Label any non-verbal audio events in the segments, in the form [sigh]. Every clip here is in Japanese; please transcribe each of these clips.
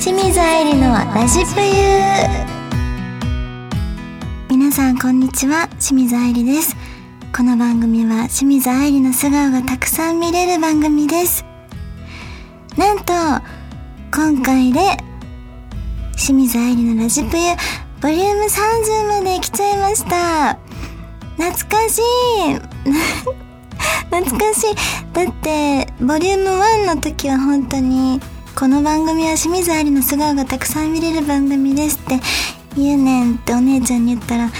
清水愛理のラジプユ皆さんこんにちは。清水愛理です。この番組は清水愛理の素顔がたくさん見れる番組です。なんと今回で清水愛理のラジプユボリューム30まで来ちゃいました。懐かしい。[laughs] 懐かしい。だってボリューム1の時は本当にこの番組は清水ありの素顔がたくさん見れる番組ですって。言うねんってお姉ちゃんに言ったら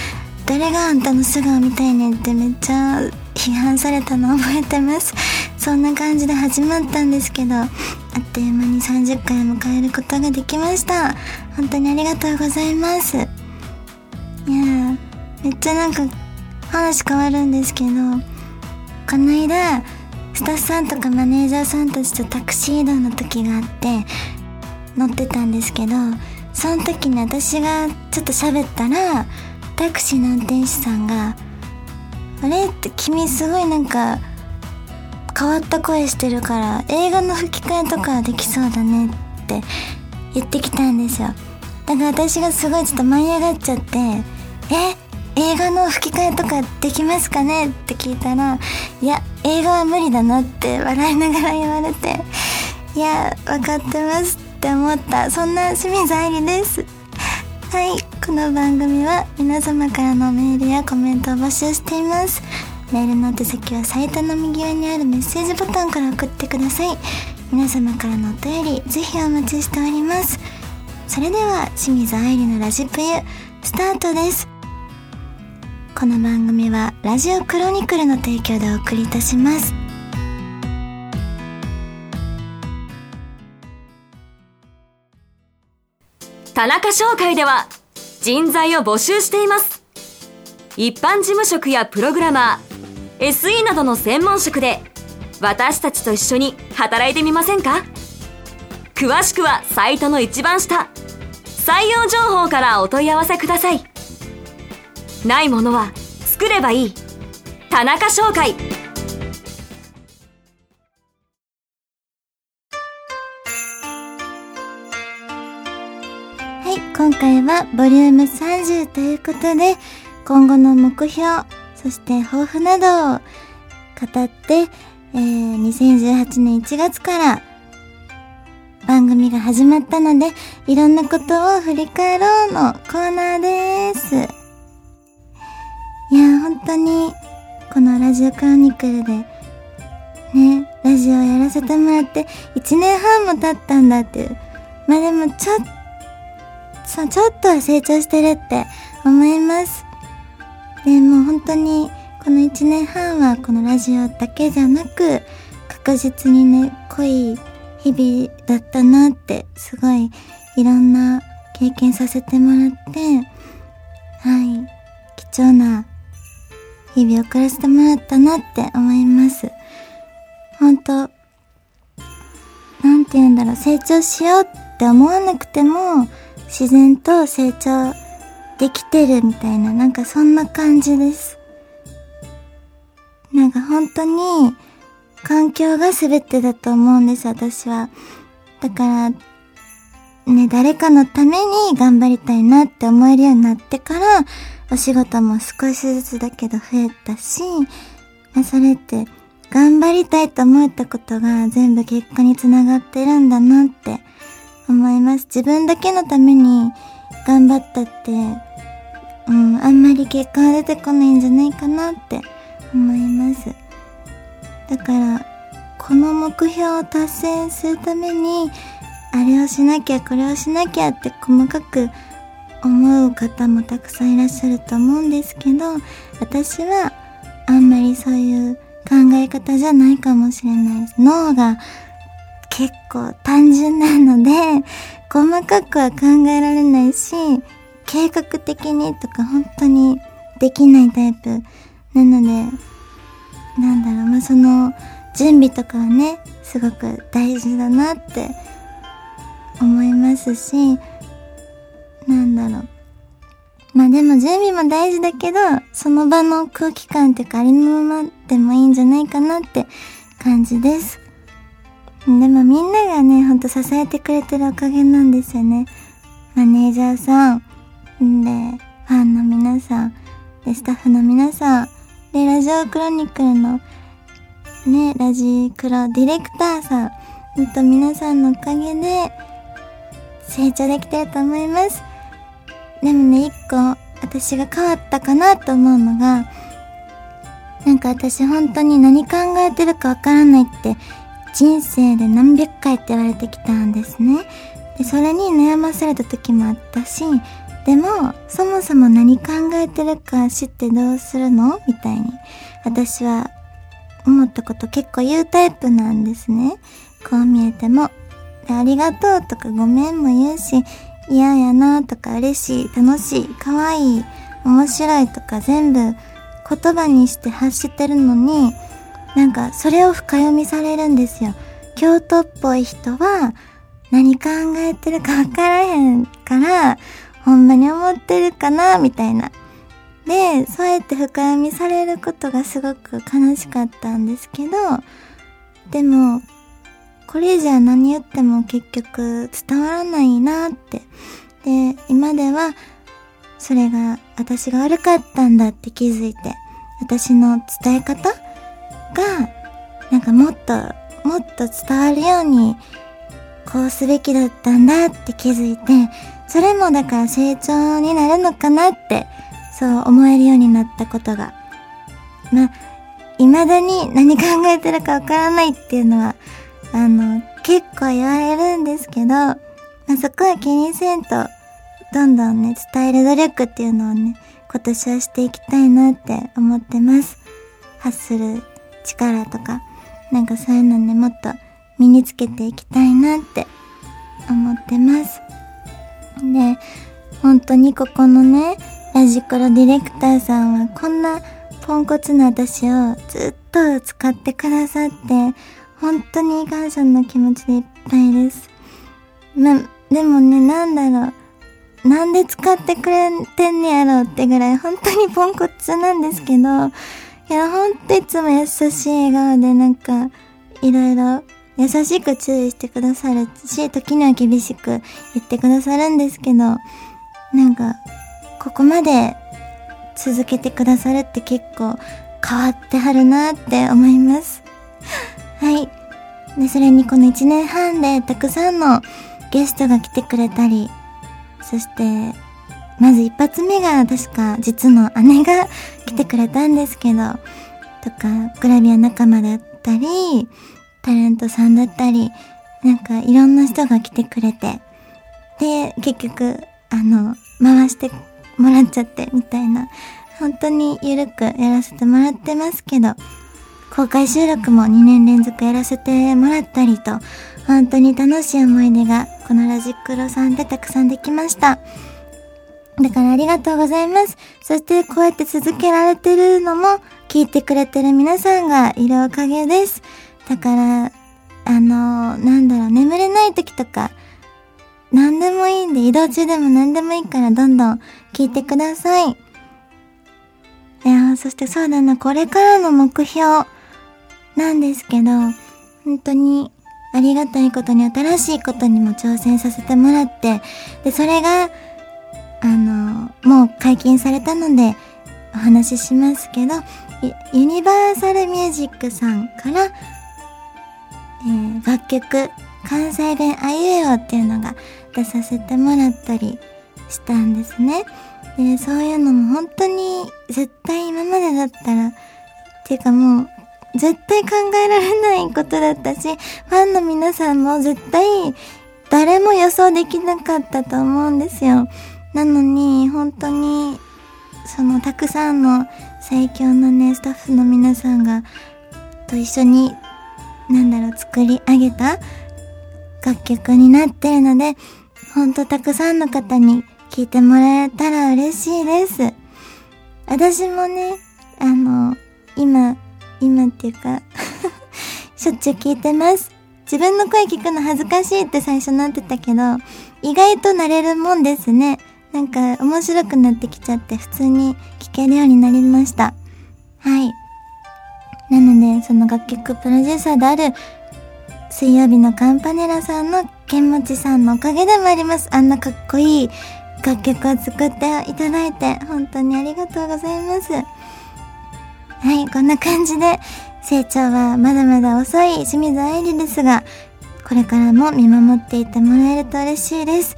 誰があんたの素顔見たいねんってめっちゃ批判されたの覚えてます？[laughs] そんな感じで始まったんですけどあっという間に30回迎えることができました。本当にありがとうございます。いやめっちゃなんか話変わるんですけどこの間スタッフさんとかマネージャーさんたちとタクシー移動の時があって乗ってたんですけどその時に私がちょっと喋ったらタクシーの運転手さんが「あれ?」って君すごいなんか変わった声してるから映画の吹き替えとかできそうだねって言ってきたんですよだから私がすごいちょっと舞い上がっちゃって「え？映画の吹き替えとかできますかね？って聞いたら、いや、映画は無理だなって笑いながら言われて、いや、分かってますって思った、そんな清水愛理です。はい、この番組は皆様からのメールやコメントを募集しています。メールの手先はサイトの右上にあるメッセージボタンから送ってください。皆様からのお便り、ぜひお待ちしております。それでは、清水愛理のラジプユ、スタートです。この番組はラジオクロニクルの提供でお送りいたします。田中商会では人材を募集しています。一般事務職やプログラマー SE などの専門職で私たちと一緒に働いてみませんか？詳しくはサイトの一番下採用情報からお問い合わせください。ないものは作ればいい。田中商会。はい今回はボリューム30ということで今後の目標そして抱負などを語って、えー、2018年1月から番組が始まったのでいろんなことを振り返ろうのコーナーです。いや本当にこのラジオクロニクルでねラジオやらせてもらって1年半も経ったんだっていう。まあでもちょっとちょっとは成長してるって思います。でも本当にこの1年半はこのラジオだけじゃなく確実にね濃い日々だったなってすごいいろんな経験させてもらってはい貴重な日々送らせてもらったなって思います。本当なんて言うんだろう、成長しようって思わなくても、自然と成長できてるみたいな、なんかそんな感じです。なんか本当に、環境が全てだと思うんです、私は。だから、ね、誰かのために頑張りたいなって思えるようになってから、お仕事も少しずつだけど増えたし、まあ、それって頑張りたいと思ったことが全部結果につながってるんだなって思います。自分だけのために頑張ったって、うん、あんまり結果は出てこないんじゃないかなって思います。だから、この目標を達成するために、あれをしなきゃこれをしなきゃって細かく思う方もたくさんいらっしゃると思うんですけど、私はあんまりそういう考え方じゃないかもしれないです。脳が結構単純なので、細かくは考えられないし、計画的にとか本当にできないタイプなので、なんだろう、まあ、その準備とかはね、すごく大事だなって思いますし、なんだろう。まあでも準備も大事だけど、その場の空気感っていうかありのままでもいいんじゃないかなって感じです。でもみんながね、ほんと支えてくれてるおかげなんですよね。マネージャーさん、で、ファンの皆さん、で、スタッフの皆さん、で、ラジオクロニクルの、ね、ラジクロディレクターさん、ほんと皆さんのおかげで、成長できてると思います。でもね、一個、私が変わったかなと思うのが、なんか私本当に何考えてるかわからないって人生で何百回って言われてきたんですね。で、それに悩まされた時もあったし、でも、そもそも何考えてるか知ってどうするの？みたいに、私は思ったこと結構言うタイプなんですね。こう見えても。でありがとうとかごめんも言うし、嫌やなとか嬉しい、楽しい、可愛い、面白いとか全部言葉にして発してるのに、なんかそれを深読みされるんですよ。京都っぽい人は何考えてるかわからへんから、ほんまに思ってるかなみたいな。で、そうやって深読みされることがすごく悲しかったんですけど、でも、これじゃ何言っても結局伝わらないなって。で、今では、それが私が悪かったんだって気づいて、私の伝え方が、なんかもっと、もっと伝わるように、こうすべきだったんだって気づいて、それもだから成長になるのかなって、そう思えるようになったことが。ま、未だに何考えてるかわからないっていうのは、あの、結構言われるんですけど、まあ、そこは気にせんと、どんどんね、伝える努力っていうのをね、今年はしていきたいなって思ってます。発する力とか、なんかそういうのね、もっと身につけていきたいなって思ってます。で、本当にここのね、ラジコロディレクターさんはこんなポンコツな私をずっと使ってくださって、本当に感謝の気持ちでいっぱいです。ま、でもね、なんだろう。なんで使ってくれてんねやろうってぐらい本当にポンコツなんですけど、いや、ほんといつも優しい笑顔でなんか、いろいろ優しく注意してくださるし、時には厳しく言ってくださるんですけど、なんか、ここまで続けてくださるって結構変わってはるなって思います。はい。で、それにこの1年半でたくさんのゲストが来てくれたり、そして、まず一発目が確か実の姉が来てくれたんですけど、とか、グラビア仲間だったり、タレントさんだったり、なんかいろんな人が来てくれて、で、結局、あの、回してもらっちゃってみたいな、本当にゆるくやらせてもらってますけど、公開収録も2年連続やらせてもらったりと、本当に楽しい思い出がこのラジックロさんでたくさんできました。だからありがとうございます。そしてこうやって続けられてるのも聞いてくれてる皆さんがいるおかげです。だから、あの、なんだろう、眠れない時とか、何でもいいんで、移動中でも何でもいいからどんどん聞いてください。いやそしてそうだな、これからの目標なんですけど、本当にありがたいことに新しいことにも挑戦させてもらって、で、それが、あの、もう解禁されたので、お話ししますけど、ユニバーサルミュージックさんから、えー、楽曲、関西弁あいうえおっていうのが出させてもらったりしたんですね。で、そういうのも本当に絶対今までだったら、っていうかもう、絶対考えられないことだったし、ファンの皆さんも絶対誰も予想できなかったと思うんですよ。なのに、本当に、そのたくさんの最強のね、スタッフの皆さんが、と一緒に、なんだろう、作り上げた楽曲になってるので、ほんとたくさんの方に聴いてもらえたら嬉しいです。私もね、あの、今、今っていうか [laughs] しょっちゅう聞いてます。自分の声聞くの恥ずかしいって最初なってたけど、意外と慣れるもんですね。なんか面白くなってきちゃって普通に聴けるようになりました。はい。なので、その楽曲プロデューサーである水曜日のカンパネラさんのケンモチさんのおかげでもあります。あんなかっこいい楽曲を作っていただいて、本当にありがとうございます。はい、こんな感じで、成長はまだまだ遅い清水愛理ですが、これからも見守っていてもらえると嬉しいです。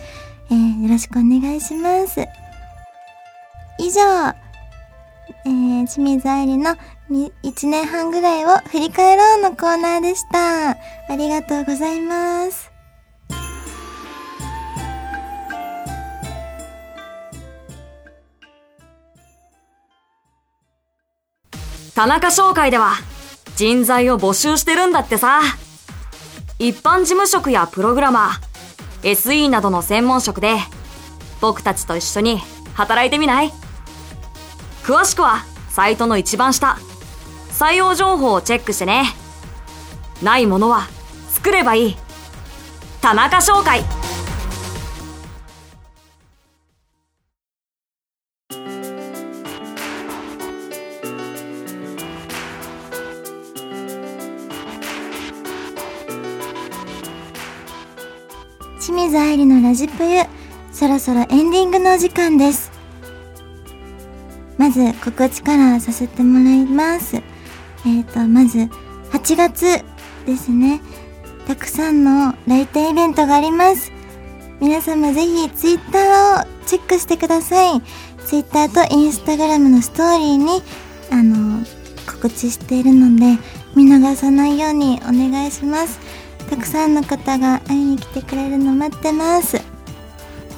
えー、よろしくお願いします。以上、えー、清水愛理の1年半ぐらいを振り返ろうのコーナーでした。ありがとうございます。田中商会では人材を募集してるんだってさ。一般事務職やプログラマー、SE などの専門職で僕たちと一緒に働いてみない？詳しくはサイトの一番下、採用情報をチェックしてね。ないものは作ればいい。田中商会。清水愛理のラジプユ、そろそろエンディングのお時間です。まず告知からさせてもらいます。えっ、ー、と、まず8月ですね。たくさんの来店イベントがあります。皆様ぜひツイッターをチェックしてください。ツイッターとインスタグラムのストーリーに、あの、告知しているので、見逃さないようにお願いします。たくさんの方が会いに来てくれるの待ってます。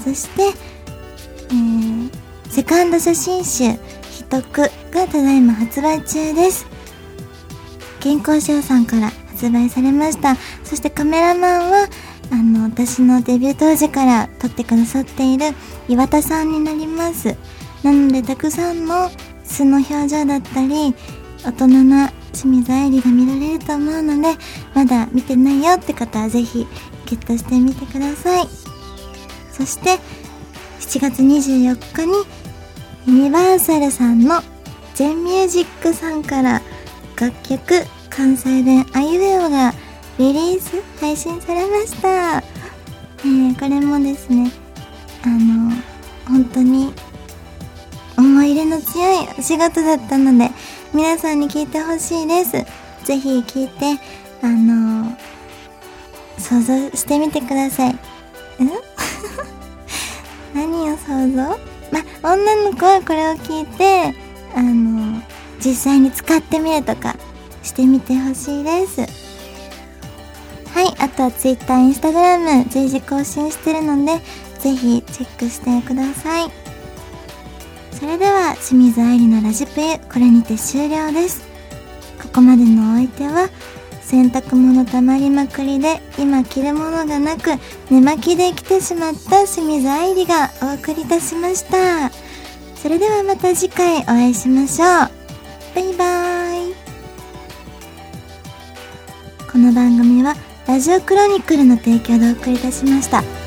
そして、えー、セカンド写真集、徳がただいま発売中です。健康賞さんから発売されました。そしてカメラマンは、あの、私のデビュー当時から撮ってくださっている岩田さんになります。なので、たくさんの素の表情だったり、大人な清水愛理が見られると思うので、まだ見てないよって方はぜひゲットしてみてください。そして、7月24日にユニバーサルさんのジェンミュージックさんから楽曲関西弁あいうえおがリリース配信されました。えー、これもですね、あの、本当に思い入れの強いお仕事だったので、皆さんに聞いてほしいです。ぜひ聞いて、あの想像してみてください。ん [laughs] 何を想像？ま、女の子はこれを聞いて、あの、実際に使ってみるとかしてみてほしいです。はい、あとは Twitter、Instagram 随時更新してるので、ぜひチェックしてください。それでは、清水愛理のラジプユ、これにて終了です。ここまでのお相手は、洗濯物たまりまくりで今着るものがなく寝巻きで来てしまった清水愛理がお送りいたしましたそれではまた次回お会いしましょうバイバーイこの番組はラジオクロニクルの提供でお送りいたしました。